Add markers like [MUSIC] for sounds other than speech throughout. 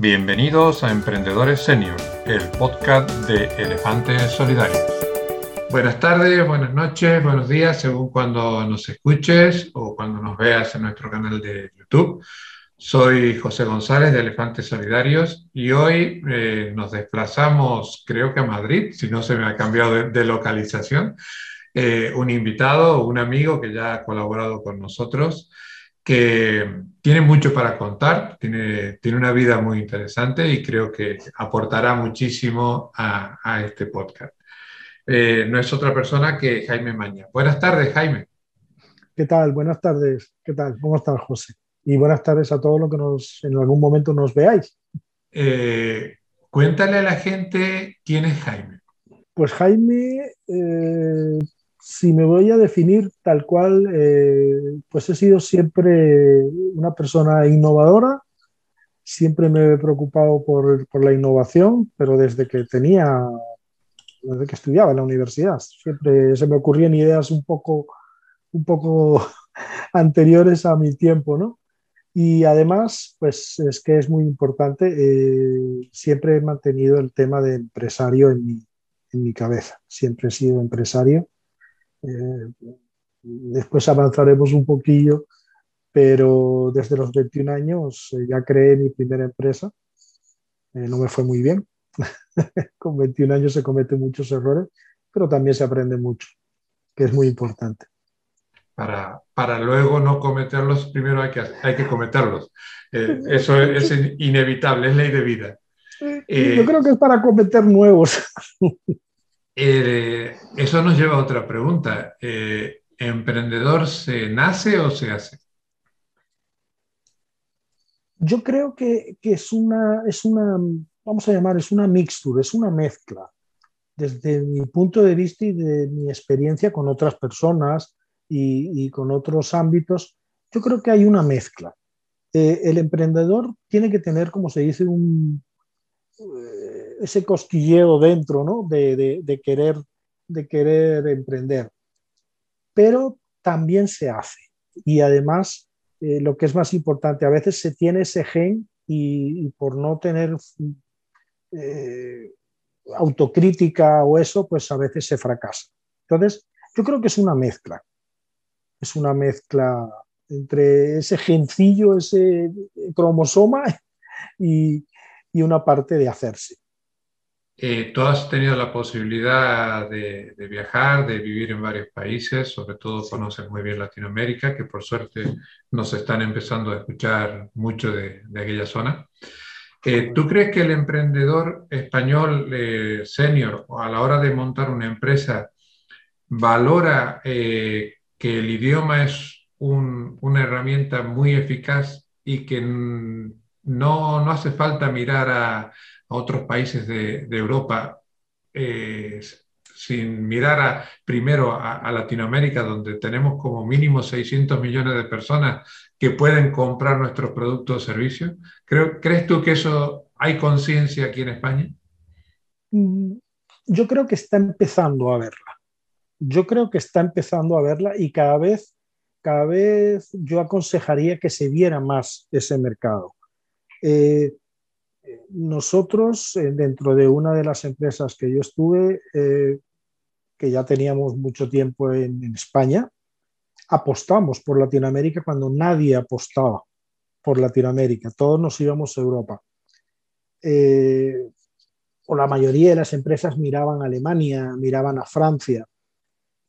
Bienvenidos a Emprendedores Senior, el podcast de Elefantes Solidarios. Buenas tardes, buenas noches, buenos días, según cuando nos escuches o cuando nos veas en nuestro canal de YouTube. Soy José González de Elefantes Solidarios y hoy eh, nos desplazamos, creo que a Madrid, si no se me ha cambiado de, localización. Eh, un invitado, un amigo que ya ha colaborado con nosotros, que tiene mucho para contar, tiene, tiene una vida muy interesante y creo que aportará muchísimo a, a este podcast. Eh, no es otra persona que Jaime Maña. Buenas tardes, Jaime. ¿Qué tal? Buenas tardes. ¿Qué tal? ¿Cómo estás, José? Y buenas tardes a todos los que nos, en algún momento nos veáis. Eh, cuéntale a la gente quién es Jaime. Pues Jaime eh, si me voy a definir tal cual, eh, pues he sido siempre una persona innovadora, siempre me he preocupado por, la innovación, pero desde que tenía, desde que estudiaba en la universidad, siempre se me ocurrían ideas un poco, un poco [LAUGHS] anteriores a mi tiempo, ¿no? Y además, pues es que es muy importante, eh, siempre he mantenido el tema de empresario en mi, en mi cabeza, siempre he sido empresario eh, después avanzaremos un poquillo, pero desde los 21 años eh, ya creé mi primera empresa. Eh, no me fue muy bien. [LAUGHS] Con 21 años se cometen muchos errores, pero también se aprende mucho, que es muy importante. Para, para luego no cometerlos, primero hay que, hay que cometerlos. eso es, inevitable, es ley de vida. Yo creo que es para cometer nuevos. [LAUGHS] Eh, eso nos lleva a otra pregunta. Eh, ¿Emprendedor se nace o se hace? Yo creo que, es, una, es una, vamos a llamar, es una mixtura, es una mezcla. Desde mi punto de vista y de mi experiencia con otras personas y, con otros ámbitos, yo creo que hay una mezcla. Eh, el emprendedor tiene que tener, como se dice, un, ese cosquilleo dentro, ¿no? De, querer, de querer emprender. Pero también se hace. Y además, eh, lo que es más importante, a veces se tiene ese gen y, por no tener eh, autocrítica o eso, pues a veces se fracasa. Entonces, yo creo que es una mezcla. Es una mezcla entre ese gencillo, ese cromosoma [LAUGHS] y, y una parte de hacerse. Eh, tú has tenido la posibilidad de, viajar, de vivir en varios países, sobre todo conoces muy bien Latinoamérica, que por suerte nos están empezando a escuchar mucho de, aquella zona. Eh, ¿Tú crees que el emprendedor español eh, senior a la hora de montar una empresa valora que el idioma es una herramienta muy eficaz y que no, no hace falta mirar a a otros países de, Europa eh, sin mirar a, primero a, Latinoamérica, donde tenemos como mínimo 600 millones de personas que pueden comprar nuestros productos o servicios. ¿Crees tú que eso hay conciencia aquí en España? Mm, yo creo que está empezando a verla. Yo creo que está empezando a verla y cada vez, cada vez yo aconsejaría que se viera más ese mercado. Eh, nosotros, eh, dentro de una de las empresas que yo estuve, eh, que ya teníamos mucho tiempo en, España, apostamos por Latinoamérica cuando nadie apostaba por Latinoamérica, todos nos íbamos a Europa. Eh, o la mayoría de las empresas miraban a Alemania, miraban a Francia.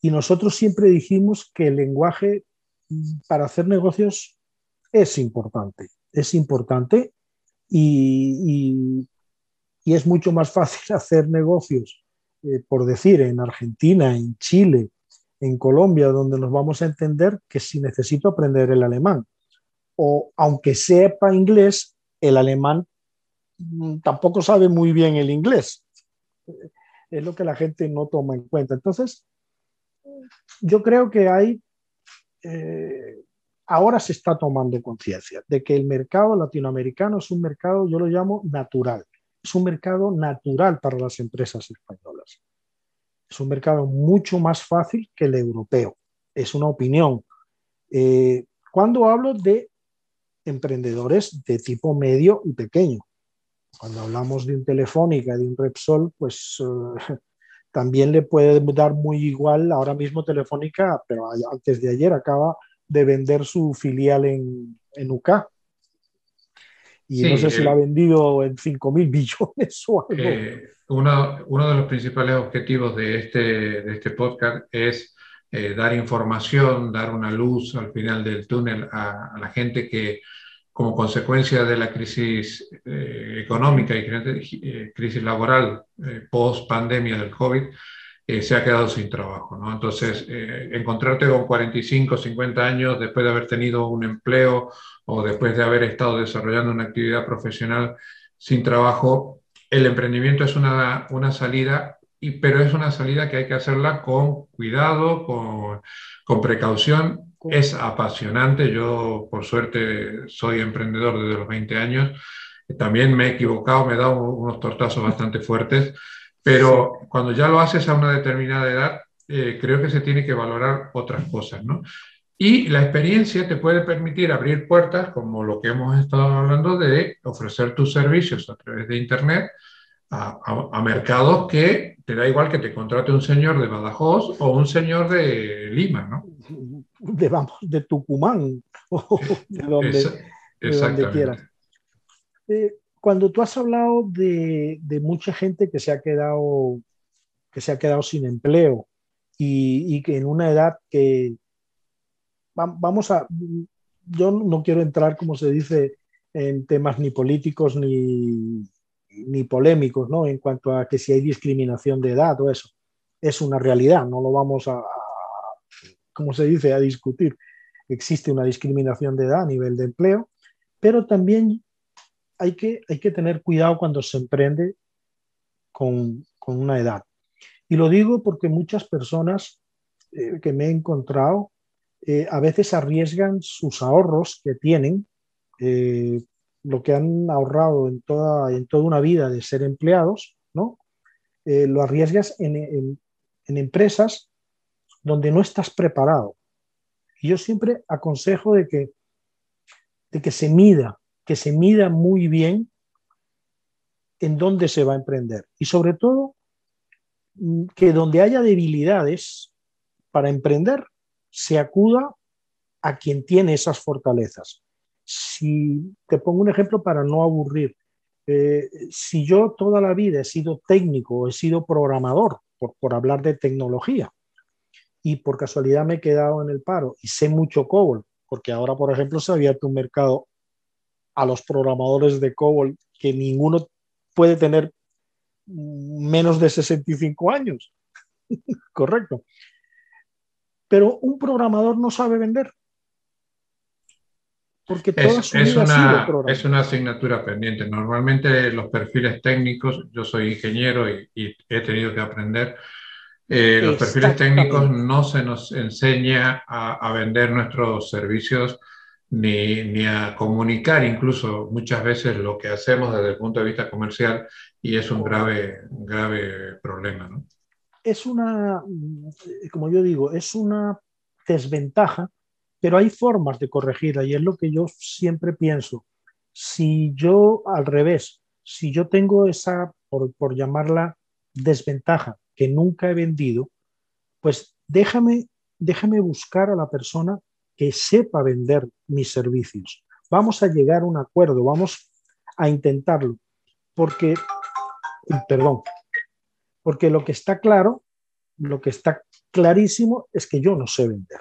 Y nosotros siempre dijimos que el lenguaje para hacer negocios es importante. Es importante y, es mucho más fácil [LAUGHS] hacer negocios, eh, por decir, en Argentina, en Chile, en Colombia, donde nos vamos a entender que si necesito aprender el alemán, o aunque sepa inglés, el alemán mm, tampoco sabe muy bien el inglés. Es lo que la gente no toma en cuenta. Entonces, yo creo que hay eh, ahora se está tomando conciencia de que el mercado latinoamericano es un mercado, yo lo llamo natural, es un mercado natural para las empresas españolas. Es un mercado mucho más fácil que el europeo, es una opinión. Eh, cuando hablo de emprendedores de tipo medio y pequeño, cuando hablamos de un Telefónica, de un Repsol, pues eh, [LAUGHS] también le puede dar muy igual ahora mismo Telefónica, pero antes de ayer acaba de vender su filial en, en UK. Y no sé si la ha vendido en 5 mil billones o algo. Eh, uno, uno, de los principales objetivos de este, de este podcast es eh, dar información, dar una luz al final del túnel a, la gente que como consecuencia de la crisis eh, económica y eh, crisis laboral post pandemia del COVID, se ha quedado sin trabajo. ¿no? Entonces, encontrarte con 45, 50 años después de haber tenido un empleo o después de haber estado desarrollando una actividad profesional sin trabajo, el emprendimiento es una, una salida y, pero es una salida que hay que hacerla con cuidado, con, con precaución. Es apasionante. Yo, por suerte, soy emprendedor desde los 20 años. También me he equivocado, me he dado unos tortazos bastante fuertes, pero cuando ya lo haces a una determinada edad, eh, creo que se tiene que valorar otras cosas, ¿no? Y la experiencia te puede permitir abrir puertas, como lo que hemos estado hablando, de ofrecer tus servicios a través de Internet a, mercados que te da igual que te contrate un señor de Badajoz o un señor de Lima, ¿no? De, vamos, de Tucumán [LAUGHS] o de donde, quieras. Eh, cuando tú has hablado de, mucha gente que se ha quedado, que se ha quedado sin empleo y, que en una edad que vamos a, yo no quiero entrar, como se dice, en temas ni políticos ni, ni polémicos ¿no? en cuanto a que si hay discriminación de edad o eso. Es una realidad, no lo vamos a, como se dice, a discutir. Existe una discriminación de edad a nivel de empleo, pero también hay que, hay que tener cuidado cuando se emprende con, con una edad. Y lo digo porque muchas personas eh, que me he encontrado eh, a veces arriesgan sus ahorros que tienen eh, lo que han ahorrado en toda, en toda una vida de ser empleados, ¿no? Lo arriesgas en, empresas donde no estás preparado. Y yo siempre aconsejo de que, de que se mida, que se mida muy bien en dónde se va a emprender. Y sobre todo, mm, que donde haya debilidades para emprender, se acuda a quien tiene esas fortalezas. Si te pongo un ejemplo para no aburrir, eh, si yo toda la vida he sido técnico, he sido programador, por, hablar de tecnología, y por casualidad me he quedado en el paro y sé mucho COBOL, porque ahora, por ejemplo, se ha abierto un mercado a los programadores de COBOL que ninguno puede tener menos de 65 años. [LAUGHS] Correcto. Pero un programador no sabe vender. Porque es, es, una, es una asignatura pendiente. Normalmente los perfiles técnicos, yo soy ingeniero y, he tenido que aprender, eh, los perfiles técnicos no se nos enseña a, vender nuestros servicios ni, ni, a comunicar incluso muchas veces lo que hacemos desde el punto de vista comercial y es un grave, grave problema. Es una, como yo digo, es una desventaja pero hay formas de corregirla y es lo que yo siempre pienso. Si yo al revés, si yo tengo esa, por, llamarla desventaja, que nunca he vendido, pues déjame, déjame buscar a la persona que sepa vender mis servicios. Vamos a llegar a un acuerdo, vamos a intentarlo, porque, perdón, porque lo que está claro, lo que está clarísimo es que yo no sé vender.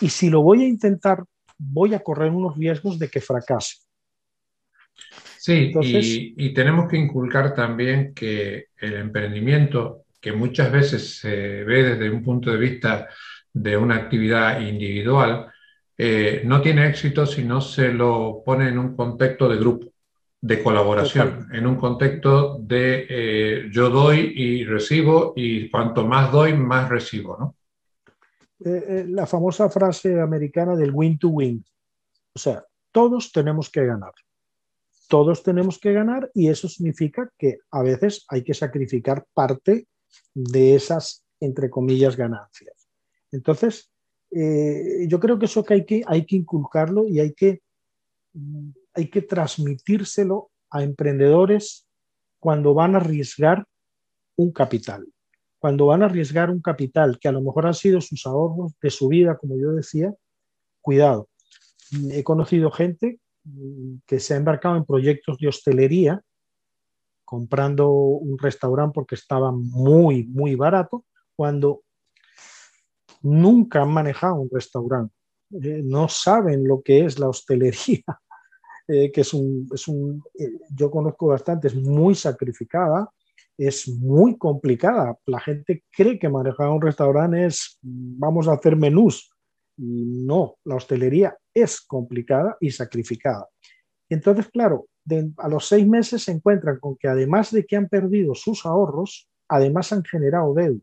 Y si lo voy a intentar, voy a correr unos riesgos de que fracase. Sí, y, tenemos que inculcar también que el emprendimiento, que muchas veces se ve desde un punto de vista de una actividad individual, eh, no tiene éxito si no se lo pone en un contexto de grupo, de colaboración, en un contexto de eh, yo doy y recibo y cuanto más doy, más recibo, ¿no? Eh, eh, la famosa frase americana del win to win. O sea, todos tenemos que ganar. Todos tenemos que ganar y eso significa que a veces hay que sacrificar parte de esas, entre comillas, ganancias. Entonces, eh, yo creo que eso que hay, que hay que inculcarlo y hay que, hay que transmitírselo a emprendedores cuando van a arriesgar un capital. Cuando van a arriesgar un capital que a lo mejor han sido sus ahorros de su vida, como yo decía, cuidado. He conocido gente que se ha embarcado en proyectos de hostelería, comprando un restaurante porque estaba muy, muy barato, cuando nunca han manejado un restaurante, eh, no saben lo que es la hostelería, [LAUGHS] eh, que es un, es un eh, yo conozco bastante, es muy sacrificada, es muy complicada. La gente cree que manejar un restaurante es vamos a hacer menús. No, la hostelería es complicada y sacrificada. entonces, claro, a los seis meses se encuentran con que además de que han perdido sus ahorros, además han generado deuda.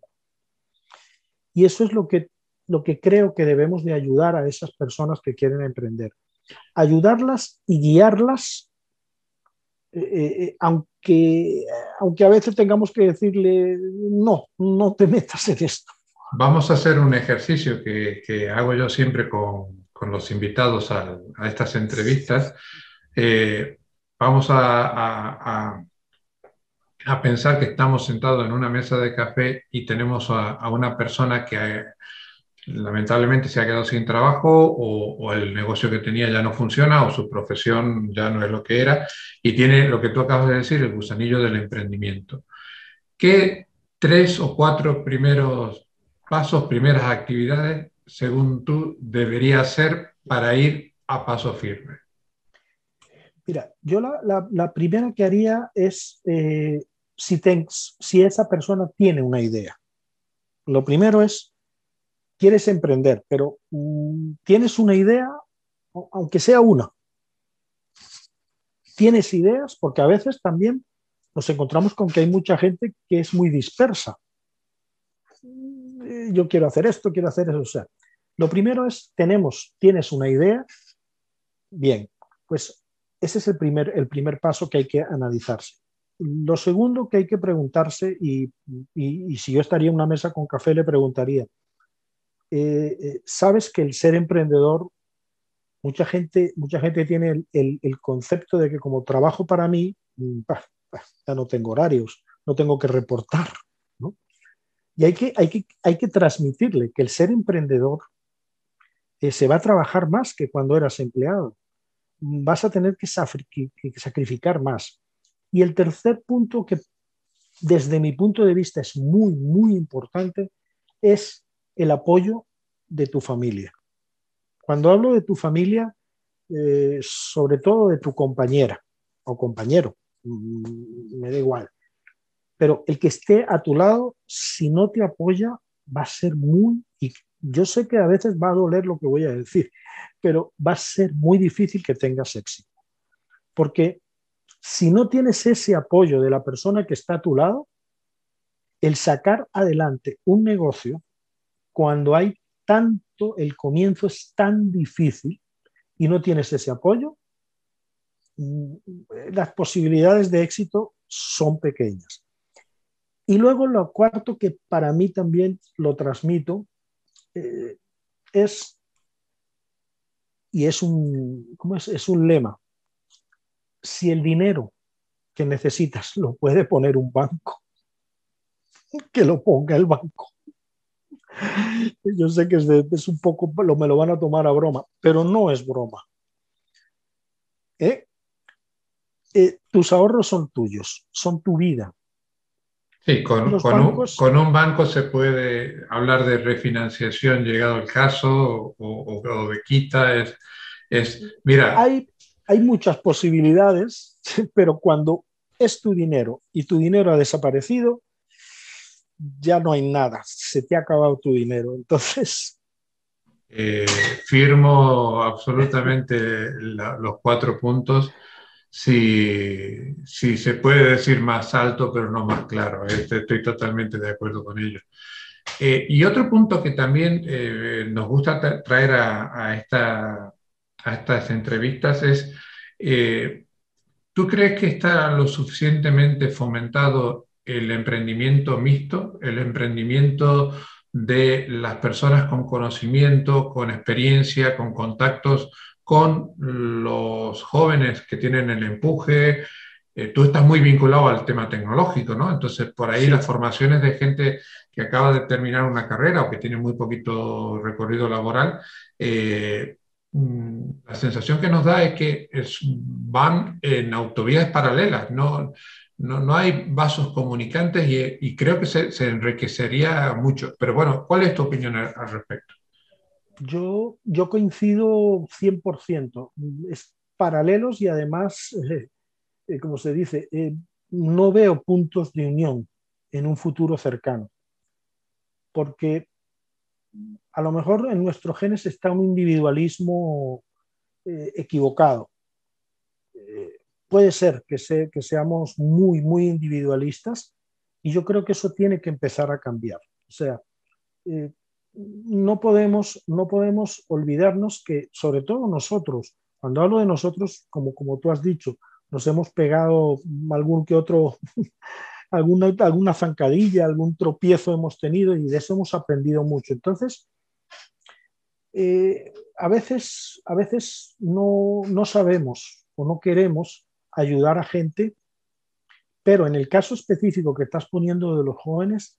Y eso es lo que, lo que creo que debemos de ayudar a esas personas que quieren emprender. Ayudarlas y guiarlas, eh, eh, eh, aunque, aunque a veces tengamos que decirle, no, no te [LAUGHS] metas en esto. Vamos a hacer un ejercicio que, que hago yo siempre con, con los invitados a, estas entrevistas. vamos a pensar que estamos sentados en una mesa de café y tenemos a, una persona que eh, lamentablemente se ha quedado sin trabajo o, el negocio que tenía ya no funciona o su profesión ya no es lo que era y tiene lo que tú acabas de decir, el gusanillo del emprendimiento. ¿Qué tres o cuatro primeros pasos, primeras actividades, según tú, debería hacer para ir a paso firme? Mira, yo la, primera que haría es eh, si, si esa persona tiene una idea. Lo primero es, quieres emprender, pero mm, tienes una idea, aunque sea una. Tienes ideas, porque a veces también nos encontramos con que hay mucha gente que es muy dispersa. Mm, yo quiero hacer esto, quiero hacer eso. O sea, lo primero es, tenemos, tienes una idea, bien, pues ese es el primer, el primer paso que hay que analizarse. Lo segundo que hay que preguntarse, y, si yo estaría en una mesa con café, le preguntaría, eh, eh, ¿sabes que el ser emprendedor, mucha gente, mucha gente tiene el, concepto de que como trabajo para mí, mm, ya no tengo horarios, no tengo que reportar, Y hay que, hay que, hay que transmitirle que el ser emprendedor eh, se va a trabajar más que cuando eras empleado. Vas a tener que sacrificar más. Y el tercer punto que desde mi punto de vista es muy, muy importante es el apoyo de tu familia. Cuando hablo de tu familia, eh, sobre todo de tu compañera o compañero, mm, me da igual. Pero el que esté a tu lado, si no te apoya, va a ser muy, y yo sé que a veces va a doler lo que voy a decir, pero va a ser muy difícil que tengas éxito. Porque si no tienes ese apoyo de la persona que está a tu lado, el sacar adelante un negocio cuando hay tanto, el comienzo es tan difícil y no tienes ese apoyo, mm, las posibilidades de éxito son pequeñas. Y luego lo cuarto que para mí también lo transmito eh, es, y es un, ¿cómo es? es un lema, si el dinero que necesitas lo puede poner un banco, [LAUGHS] que lo ponga el banco. [LAUGHS] Yo sé que es, un poco, lo, me lo van a tomar a broma, pero no es broma. ¿Eh? Eh, tus ahorros son tuyos, son tu vida. Sí, con, un, banco se puede hablar de refinanciación llegado el caso o, de quita. Es, es, mira, hay, hay muchas posibilidades, [LAUGHS] pero cuando es tu dinero y tu dinero ha desaparecido, ya no hay nada, se te ha acabado tu dinero. Entonces... Eh, firmo absolutamente los cuatro puntos. Si, si, se puede decir más alto, pero no más claro. Este, estoy totalmente de acuerdo con ello. Eh, y otro punto que también eh, nos gusta traer a, esta, a estas entrevistas es, eh, ¿tú crees que está lo suficientemente fomentado el emprendimiento mixto, el emprendimiento de las personas con conocimiento, con experiencia, con contactos con los jóvenes que tienen el empuje, eh, tú estás muy vinculado al tema tecnológico, ¿no? Entonces, por ahí las formaciones de gente que acaba de terminar una carrera o que tiene muy poquito recorrido laboral, eh, la sensación que nos da es que van en autovías paralelas, no, no, hay vasos comunicantes y, creo que se, enriquecería mucho. Pero bueno, ¿cuál es tu opinión al, respecto? Yo, yo coincido 100%. Es paralelos y además eh, eh, como se dice, eh, no veo puntos de unión en un futuro cercano, porque a lo mejor en nuestros genes está un individualismo eh, equivocado. puede ser que, que seamos muy, muy individualistas y yo creo que eso tiene que empezar a cambiar. O sea, no, podemos, no podemos olvidarnos que, sobre todo nosotros, cuando hablo de nosotros, como, como tú has dicho, nos hemos pegado algún que otro, [LAUGHS] alguna, alguna zancadilla, algún tropiezo hemos tenido y de eso hemos aprendido mucho. Entonces, eh, a veces, a veces no, sabemos o no queremos ayudar a gente, pero en el caso específico que estás poniendo de los jóvenes,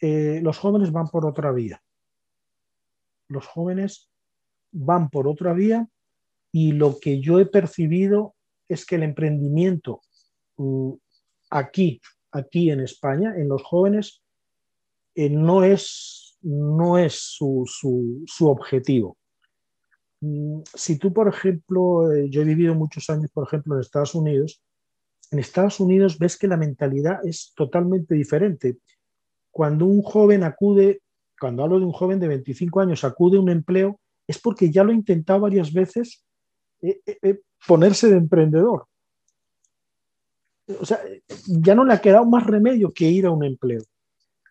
eh, los jóvenes van por otra vía. Los jóvenes van por otra vía y lo que yo he percibido es que el emprendimiento mm, aquí, aquí en España, en los jóvenes, eh, no es, no es su, objetivo. Mm, si tú, por ejemplo, eh, yo he vivido muchos años, por ejemplo, en Estados Unidos, en Estados Unidos ves que la mentalidad es totalmente diferente. Cuando un joven acude, cuando hablo de un joven de 25 años, acude a un empleo, es porque ya lo ha intentado varias veces eh, ponerse de emprendedor. O sea, ya no le ha quedado más remedio que ir a un empleo.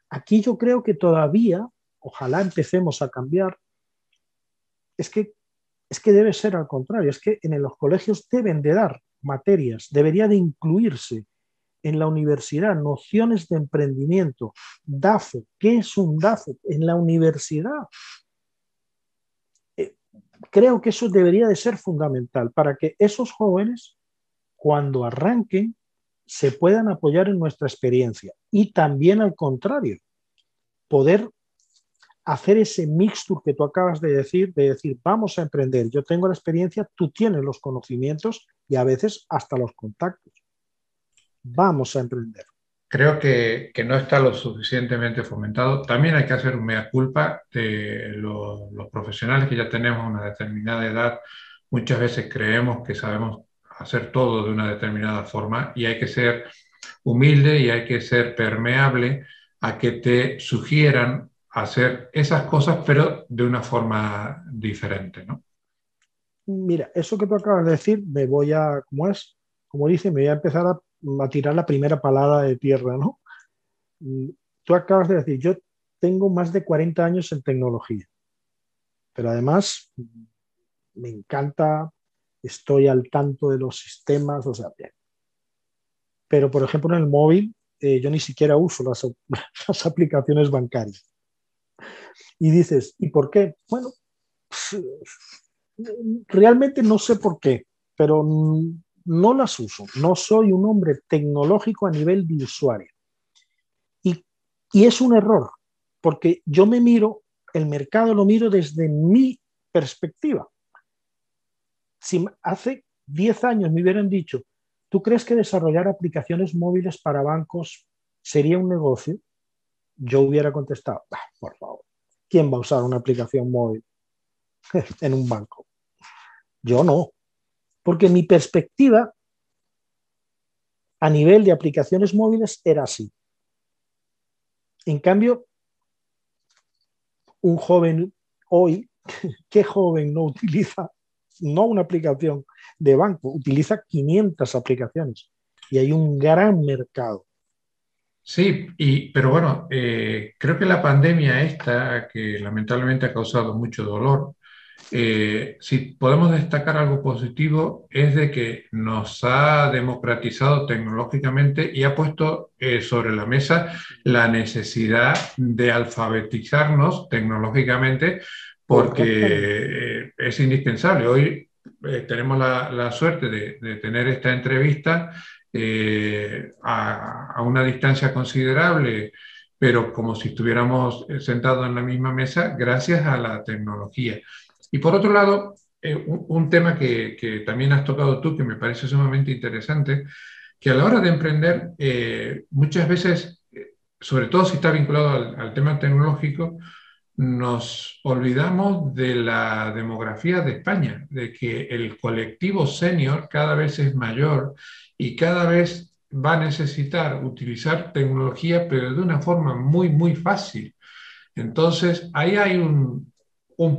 Aquí yo creo que todavía, ojalá empecemos a cambiar, es que, es que debe ser al contrario, es que en los colegios deben de dar materias, debería de incluirse en la universidad nociones de emprendimiento, DAFO, ¿qué es un DAFO? En la universidad creo que eso debería de ser fundamental para que esos jóvenes, cuando arranquen, se puedan apoyar en nuestra experiencia. Y también al contrario, poder hacer ese mixture que tú acabas de decir, de decir, vamos a emprender, yo tengo la experiencia, tú tienes los conocimientos y a veces hasta los contactos. Vamos a emprender creo que, no está lo suficientemente fomentado. También hay que hacer un mea culpa de los profesionales que ya tenemos una determinada edad. Muchas veces creemos que sabemos hacer todo de una determinada forma y hay que ser humilde y hay que ser permeable a que te sugieran hacer esas cosas, pero de una forma diferente, ¿no? Mira, eso que tú acabas de decir, me voy a, ¿cómo es? Como dice, me voy a empezar a tirar la primera palada de tierra, ¿no? Tú acabas de decir, yo tengo más de 40 años en tecnología, pero además me encanta, estoy al tanto de los sistemas, o sea, bien. Pero, por ejemplo, en el móvil, eh, yo ni siquiera uso las, [LAUGHS] las, aplicaciones bancarias. Y dices, ¿y por qué? Bueno, realmente no sé por qué, pero no las uso, no soy un hombre tecnológico a nivel de usuario. Y, es un error, porque yo me miro, el mercado lo miro desde mi perspectiva. Si hace 10 años me hubieran dicho, ¿tú crees que desarrollar aplicaciones móviles para bancos sería un negocio? Yo hubiera contestado, por favor, ¿quién va a usar una aplicación móvil [LAUGHS] en un banco? Yo no porque mi perspectiva a nivel de aplicaciones móviles era así. En cambio, un joven hoy, [LAUGHS] ¿qué joven no utiliza no una aplicación de banco, utiliza 500 aplicaciones y hay un gran mercado. Sí, y, pero bueno, eh, creo que la pandemia esta, que lamentablemente ha causado mucho dolor, eh, si podemos destacar algo positivo es de que nos ha democratizado tecnológicamente y ha puesto eh, sobre la mesa la necesidad de alfabetizarnos tecnológicamente porque es indispensable. Hoy tenemos la, suerte de, tener esta entrevista eh, a, una distancia considerable, pero como si estuviéramos eh, sentados en la misma mesa, gracias a la tecnología. Y por otro lado, eh, un, tema que, también has tocado tú, que me parece sumamente interesante, que a la hora de emprender, muchas veces, sobre todo si está vinculado al tema tecnológico, nos olvidamos de la demografía de España, de que el colectivo senior cada vez es mayor y cada vez va a necesitar utilizar tecnología, pero de una forma muy, muy fácil. Entonces, ahí hay un,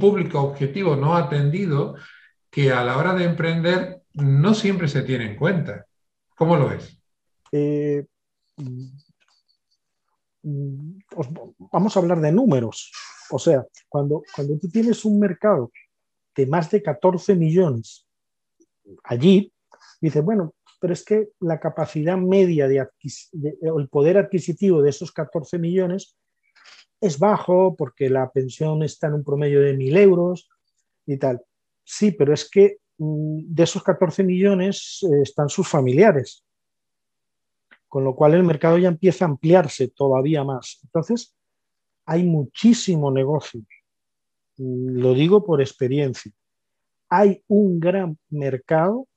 público objetivo no atendido que a la hora de emprender no siempre se tiene en cuenta. ¿Cómo lo ves? Eh, vamos a hablar de números. O sea, cuando, cuando tú tienes un mercado de más de 14 millones allí, dices, bueno, pero es que la capacidad media de, el poder adquisitivo de esos 14 millones es bajo porque la pensión está en un promedio de 1.000 euros y tal. Sí, pero es que mm, de esos 14 millones eh, están sus familiares, con lo cual el mercado ya empieza a ampliarse todavía más. Entonces, hay muchísimo negocio. Lo digo por experiencia. Hay un gran mercado,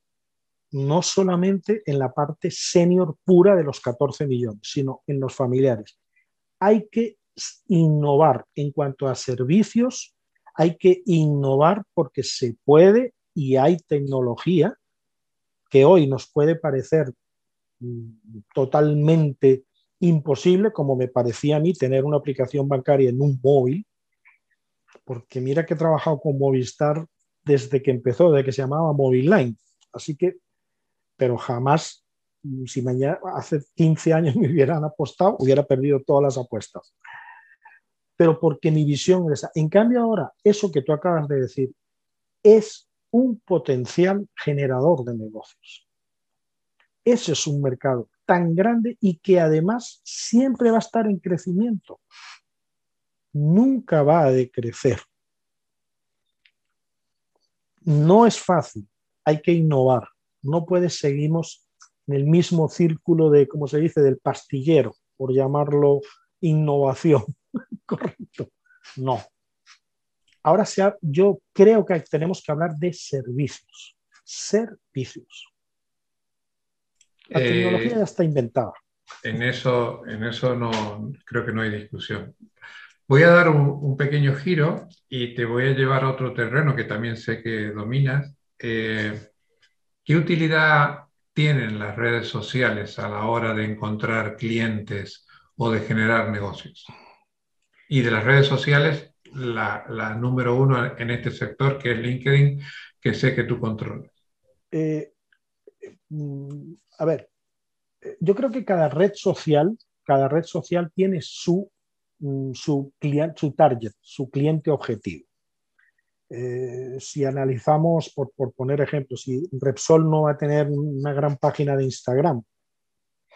no solamente en la parte senior pura de los 14 millones, sino en los familiares. Hay que innovar en cuanto a servicios, hay que innovar porque se puede y hay tecnología que hoy nos puede parecer mm, totalmente imposible, como me parecía a mí, tener una aplicación bancaria en un móvil, porque mira que he trabajado con Movistar desde que empezó, desde que se llamaba Line. Así que, pero jamás, si mañana, hace 15 años [LAUGHS] me hubieran apostado, hubiera perdido todas las apuestas. Pero porque mi visión es esa. En cambio ahora, eso que tú acabas de decir, es un potencial generador de negocios. Ese es un mercado tan grande y que además siempre va a estar en crecimiento. Nunca va a decrecer. No es fácil, hay que innovar. No puedes seguirnos en el mismo círculo de, como se dice, del pastillero, por llamarlo innovación. [LAUGHS] Correcto. No. Ahora yo creo que tenemos que hablar de servicios. Servicios. La eh, tecnología ya está inventada. En eso, en eso no, creo que no hay discusión. Voy a dar un, pequeño giro y te voy a llevar a otro terreno que también sé que dominas. Eh, ¿Qué utilidad tienen las redes sociales a la hora de encontrar clientes o de generar negocios? Y de las redes sociales, la, la número uno en este sector, que es LinkedIn, que sé que tú controlas. Eh, mm, a ver, yo creo que cada red social, cada red social tiene su, mm, su target, su cliente objetivo. Eh, si analizamos, por, poner ejemplos, si Repsol no va a tener una gran página de Instagram,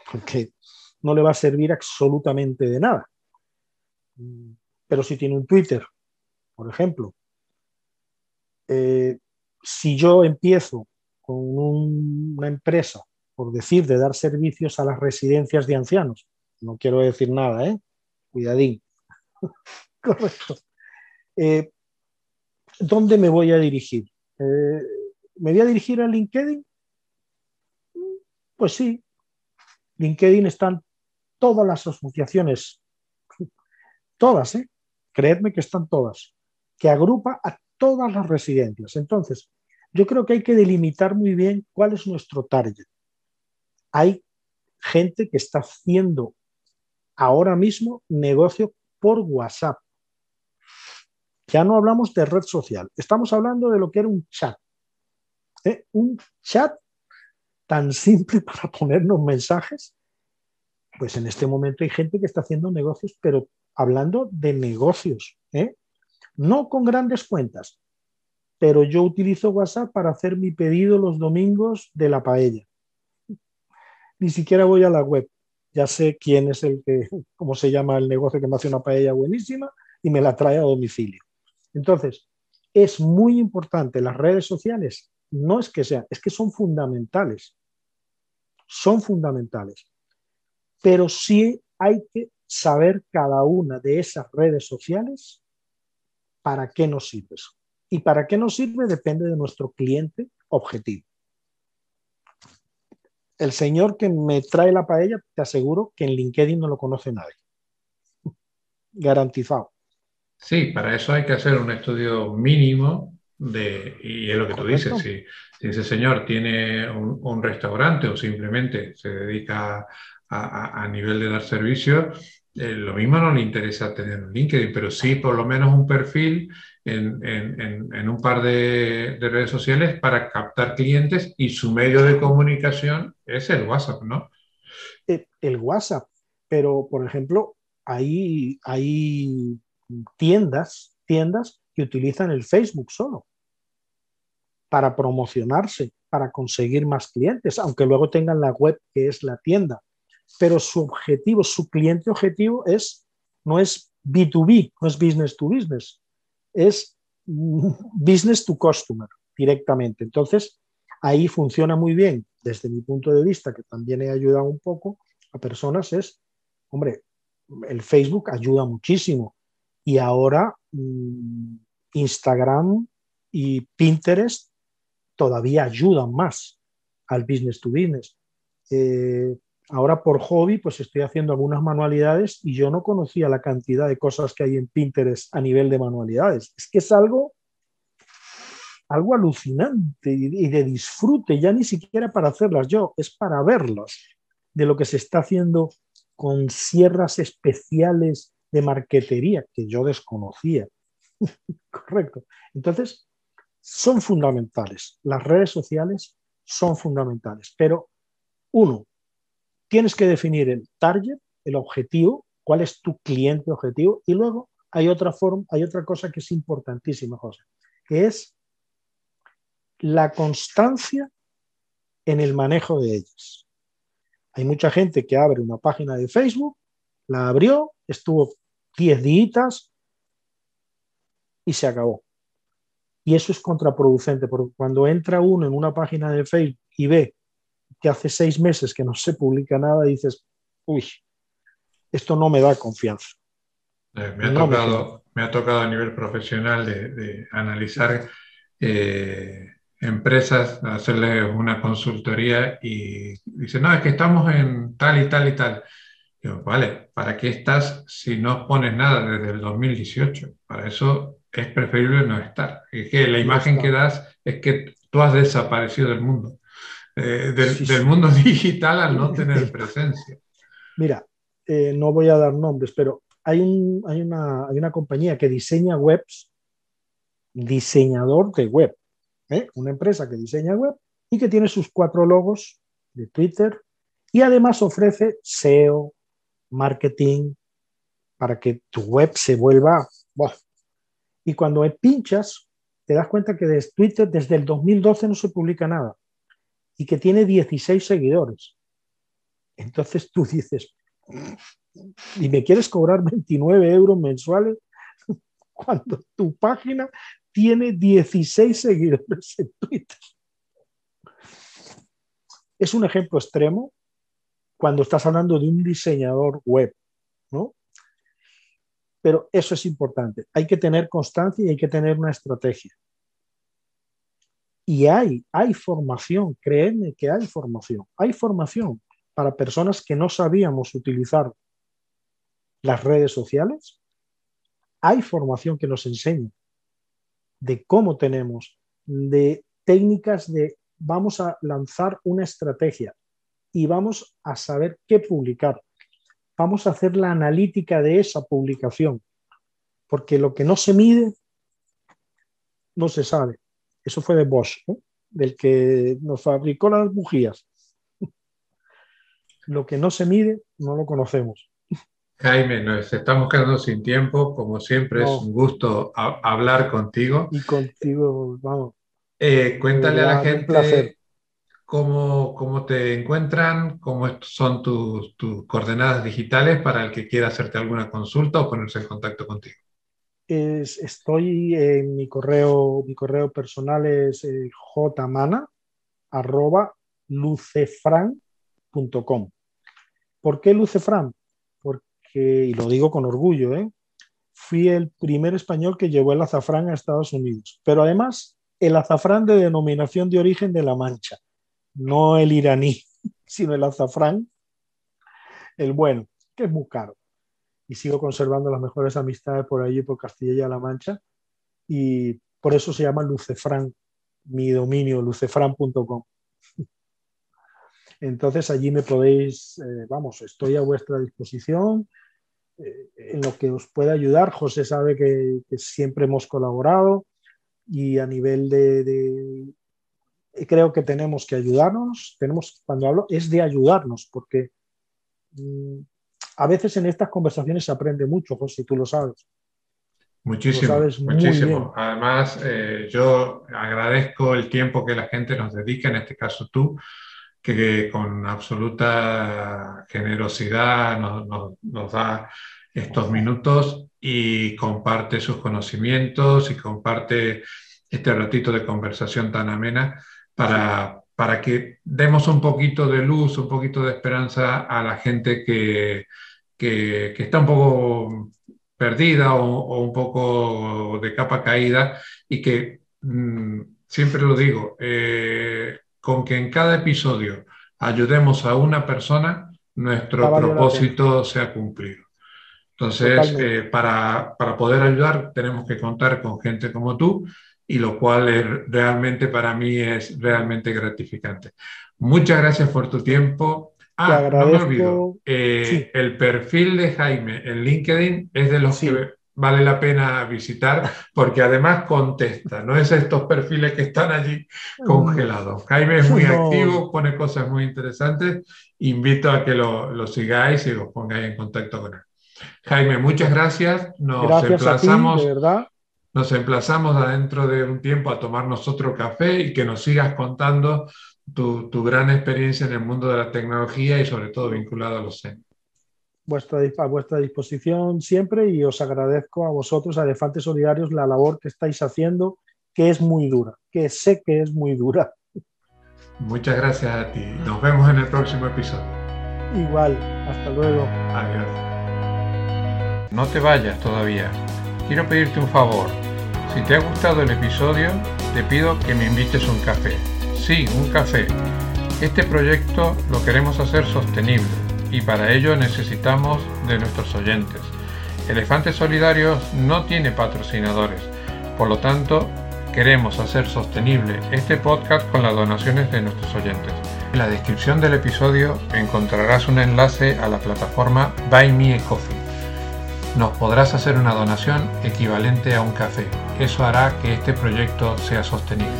porque no le va a servir absolutamente de nada. Pero si tiene un Twitter, por ejemplo, eh, si yo empiezo con una empresa, por decir, de dar servicios a las residencias de ancianos, no quiero decir nada, ¿eh? Cuidadín. [LAUGHS] Correcto. Eh, ¿Dónde me voy a dirigir? Eh, ¿Me voy a dirigir a LinkedIn? Pues sí. LinkedIn están todas las asociaciones, todas, ¿eh? Creedme que están todas, que agrupa a todas las residencias. Entonces, yo creo que hay que delimitar muy bien cuál es nuestro target. Hay gente que está haciendo ahora mismo negocio por WhatsApp. Ya no hablamos de red social, estamos hablando de lo que era un chat. ¿eh? Un chat tan simple [LAUGHS] para ponernos mensajes. Pues en este momento hay gente que está haciendo negocios, pero hablando de negocios, ¿eh? no con grandes cuentas, pero yo utilizo WhatsApp para hacer mi pedido los domingos de la paella ni siquiera voy a la web. Ya sé quién es el que, [LAUGHS] cómo se llama el negocio que me hace una paella buenísima y me la trae a domicilio. Entonces, es muy importante las redes sociales. No es que sean, es que son fundamentales. son fundamentales. Pero sí hay que saber cada una de esas redes sociales para qué nos sirve. Y para qué nos sirve depende de nuestro cliente objetivo. El señor que me trae la paella, te aseguro que en LinkedIn no lo conoce nadie. [LAUGHS] Garantizado. Sí, para eso hay que hacer un estudio mínimo de, y es lo que tú dices, si, ese señor tiene un, restaurante o simplemente se dedica a, nivel de dar servicio, eh, lo mismo no le interesa tener un LinkedIn, pero sí por lo menos un perfil en, un par de, redes sociales para captar clientes y su medio de comunicación es el WhatsApp, ¿no? Eh, el, WhatsApp, pero por ejemplo, hay, hay tiendas, tiendas que utilizan el Facebook solo para promocionarse, para conseguir más clientes, aunque luego tengan la web que es la tienda. Pero su objetivo, su cliente objetivo es, no es B2B, no es business to business, es business to customer directamente. Entonces, ahí funciona muy bien, desde mi punto de vista, que también he ayudado un poco a personas, es, hombre, el Facebook ayuda muchísimo. Y ahora mm, Instagram y Pinterest todavía ayudan más al business to business. Eh, ahora por hobby, pues estoy haciendo algunas manualidades y yo no conocía la cantidad de cosas que hay en Pinterest a nivel de manualidades. Es que es algo, algo alucinante y de disfrute, ya ni siquiera para hacerlas yo, es para verlas, de lo que se está haciendo con sierras especiales de marquetería que yo desconocía. [LAUGHS] Correcto. Entonces, son fundamentales. Las redes sociales son fundamentales. Pero, uno, tienes que definir el target, el objetivo, cuál es tu cliente objetivo. Y luego hay otra forma, hay otra cosa que es importantísima, José, que es la constancia en el manejo de ellas. Hay mucha gente que abre una página de Facebook, la abrió, estuvo 10 días y se acabó. Y eso es contraproducente, porque cuando entra uno en una página de Facebook y ve que hace seis meses que no se publica nada, dices, uy, esto no me da confianza. Eh, me, ha tocado, me, ha tocado, a nivel profesional de, analizar eh, empresas, hacerles una consultoría y dicen, no, es que estamos en tal y tal y tal. Vale, ¿para qué estás si no pones nada desde el 2018? Para eso es preferible no estar. Es que la imagen que das es que tú has desaparecido del mundo, eh, del, mundo [LAUGHS] digital al no tener [LAUGHS] presencia. Mira, eh, no voy a dar nombres, pero hay, hay, una, hay, una, compañía que diseña webs, diseñador de web, ¿eh? una empresa que diseña web y que tiene sus cuatro logos de Twitter y además ofrece SEO, marketing, para que tu web se vuelva y cuando pinchas, te das cuenta que desde Twitter desde el 2012 no se publica nada y que tiene 16 seguidores. Entonces tú dices, ¿y me quieres cobrar 29 euros mensuales [LAUGHS] cuando tu página tiene 16 seguidores en Twitter? Es un ejemplo extremo cuando estás hablando de un diseñador web, ¿no? pero eso es importante. Hay que tener constancia y hay que tener una estrategia. Y hay, hay formación, créeme que hay formación. Hay formación para personas que no sabíamos utilizar las redes sociales. Hay formación que nos enseña de cómo tenemos, de técnicas de vamos a lanzar una estrategia y vamos a saber qué publicar, vamos a hacer la analítica de esa publicación, porque lo que no se mide no se sabe. Eso fue de Bosch, del que nos fabricó las bujías. Lo que no se mide no lo conocemos. Jaime, nos estamos quedando sin tiempo. Como siempre, es un gusto hablar contigo. Y contigo, vamos. Eh, cuéntale a la gente cómo, cómo te encuentran, cómo son tus, coordenadas digitales para el que quiera hacerte alguna consulta o ponerse en contacto contigo. estoy en mi correo, mi correo personal es eh, jmana arroba lucefran lucefran.com. ¿Por qué Lucefran? Porque, y lo digo con orgullo, ¿eh? fui el primer español que llevó el azafrán a Estados Unidos, pero además el azafrán de denominación de origen de La Mancha, no el iraní, [LAUGHS] sino el azafrán, el bueno, que es muy caro. Y sigo conservando las mejores amistades por allí, por Castilla y La Mancha, y por eso se llama Lucefran, mi dominio, lucefran.com. [LAUGHS] Entonces allí me podéis, eh, vamos, estoy a vuestra disposición eh, en lo que os pueda ayudar. José sabe que, siempre hemos colaborado y a nivel de, creo que tenemos que ayudarnos. Tenemos, cuando hablo, es de ayudarnos, porque mm, a veces en estas conversaciones se aprende mucho, José, tú lo sabes. Muchísimo, muchísimo. Además, eh, yo agradezco el tiempo que la gente nos dedica, en este caso tú, que con absoluta generosidad nos, da estos minutos y comparte sus conocimientos y comparte este ratito de conversación tan amena para, para que demos un poquito de luz, un poquito de esperanza a la gente que, que, está un poco perdida o, un poco de capa caída y que, mm, siempre lo digo, eh, con que en cada episodio ayudemos a una persona, nuestro propósito se ha cumplido. Entonces, eh, para, para, poder ayudar tenemos que contar con gente como tú y lo cual es, realmente para mí es realmente gratificante. Muchas gracias por tu tiempo. Ah, no me olvido. Eh, el perfil de Jaime en LinkedIn es de los que vale la pena visitar porque además contesta, no es estos perfiles que están allí congelados. Jaime es muy activo, pone cosas muy interesantes, invito a que lo, lo sigáis y os pongáis en contacto con él. Jaime, muchas gracias, nos emplazamos. de verdad. Nos emplazamos adentro de un tiempo a tomarnos otro café y que nos sigas contando tu, tu gran experiencia en el mundo de la tecnología y sobre todo vinculado a los CEN vuestra, a vuestra disposición siempre y os agradezco a vosotros, a Elefantes Solidarios, la labor que estáis haciendo, que es muy dura, que sé que es muy dura. Muchas gracias a ti. Nos vemos en el próximo episodio. Igual, hasta luego. Adiós. No te vayas todavía. Quiero pedirte un favor. Si te ha gustado el episodio, te pido que me invites un café. Sí, un café. Este proyecto lo queremos hacer sostenible y para ello necesitamos de nuestros oyentes. Elefantes Solidarios no tiene patrocinadores, por lo tanto queremos hacer sostenible este podcast con las donaciones de nuestros oyentes. En la descripción del episodio encontrarás un enlace a la plataforma Buy Me a Coffee. Nos podrás hacer una donación equivalente a un café. Eso hará que este proyecto sea sostenible.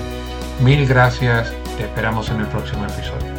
Mil gracias, te esperamos en el próximo episodio.